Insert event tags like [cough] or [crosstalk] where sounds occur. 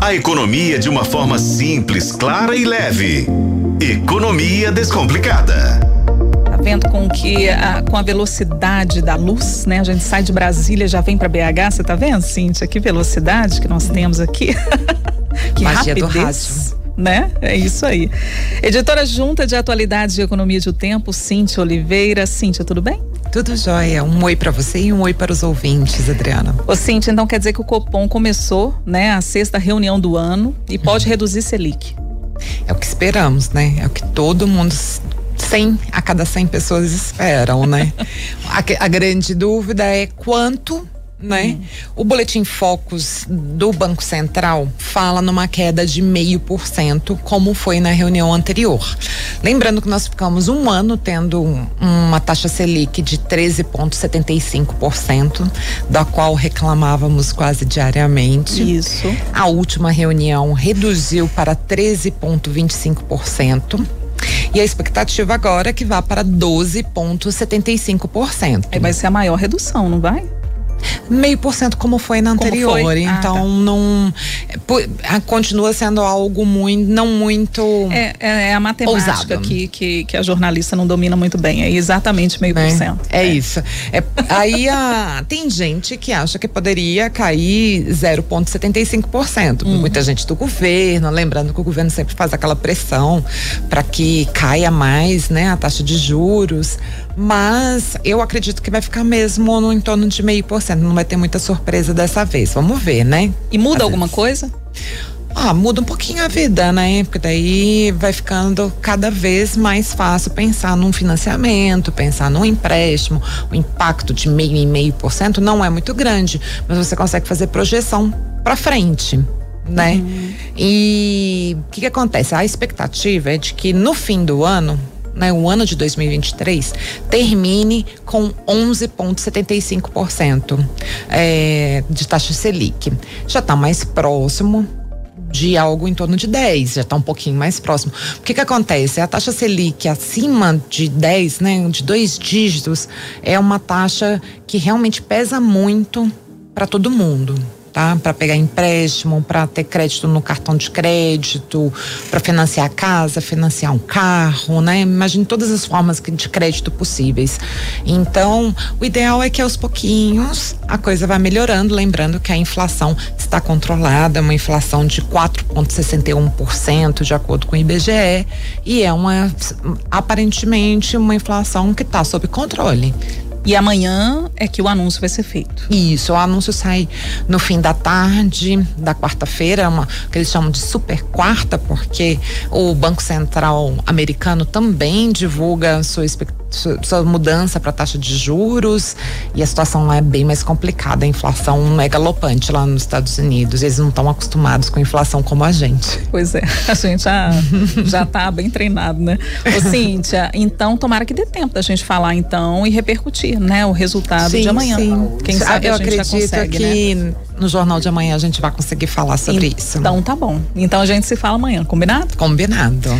A economia de uma forma simples, clara e leve. Economia Descomplicada. Tá vendo com que a, com a velocidade da luz, né? A gente sai de Brasília, já vem para BH, você tá vendo, Cíntia? Que velocidade que nós temos aqui. [laughs] que Magia rapidez. né? É isso aí. Editora Junta de Atualidades de Economia do Tempo, Cíntia Oliveira. Cíntia, tudo bem? Tudo jóia. Um oi para você e um oi para os ouvintes, Adriana. Ô, Cíntia, então quer dizer que o Copom começou, né, a sexta reunião do ano e pode uhum. reduzir Selic. É o que esperamos, né? É o que todo mundo 100 a cada 100 pessoas esperam, né? [laughs] a, a grande dúvida é quanto né? Uhum. O boletim Focus do Banco Central fala numa queda de meio por cento, como foi na reunião anterior. Lembrando que nós ficamos um ano tendo uma taxa Selic de 13,75%, da qual reclamávamos quase diariamente. Isso. A última reunião reduziu para 13,25%. E a expectativa agora é que vá para 12,75%. É, vai ser a maior redução, não vai? Meio por cento como foi na anterior. Foi? Ah, então ah, tá. não continua sendo algo muito, não muito. É, é, é a matemática que, que, que, a jornalista não domina muito bem. É exatamente meio por né? cento. É, isso. É, aí a, tem gente que acha que poderia cair 0,75%. Hum. Muita gente do governo, lembrando que o governo sempre faz aquela pressão para que caia mais, né, a taxa de juros. Mas eu acredito que vai ficar mesmo no em torno de meio por cento. Não vai ter muita surpresa dessa vez. Vamos ver, né? E muda Às alguma vezes. coisa? Ah, muda um pouquinho a vida, né? Porque daí vai ficando cada vez mais fácil pensar num financiamento, pensar num empréstimo. O impacto de meio e meio por cento não é muito grande, mas você consegue fazer projeção para frente. Né? Uhum. E o que, que acontece? A expectativa é de que no fim do ano né, o ano de 2023 termine com 11,75% é, de taxa Selic. Já está mais próximo de algo em torno de 10, já está um pouquinho mais próximo. O que que acontece? A taxa Selic acima de 10, né, de dois dígitos, é uma taxa que realmente pesa muito para todo mundo tá? Para pegar empréstimo, para ter crédito no cartão de crédito, para financiar a casa, financiar um carro, né? Imagine todas as formas de crédito possíveis. Então, o ideal é que aos pouquinhos a coisa vá melhorando, lembrando que a inflação está controlada, uma inflação de 4,61% de acordo com o IBGE e é uma aparentemente uma inflação que está sob controle. E amanhã é que o anúncio vai ser feito. Isso, o anúncio sai no fim da tarde da quarta-feira, uma que eles chamam de super quarta, porque o Banco Central americano também divulga sua expectativa sua mudança para a taxa de juros e a situação lá é bem mais complicada. A inflação é galopante lá nos Estados Unidos. Eles não estão acostumados com inflação como a gente. Pois é, [laughs] a gente já, já tá bem treinado, né? Ô, Cíntia, então tomara que dê tempo da gente falar então e repercutir, né? O resultado sim, de amanhã. Sim. Quem sabe Eu a gente acredito já consegue, que né? no jornal de amanhã a gente vai conseguir falar sobre então, isso. Então tá bom. Então a gente se fala amanhã, combinado? Combinado.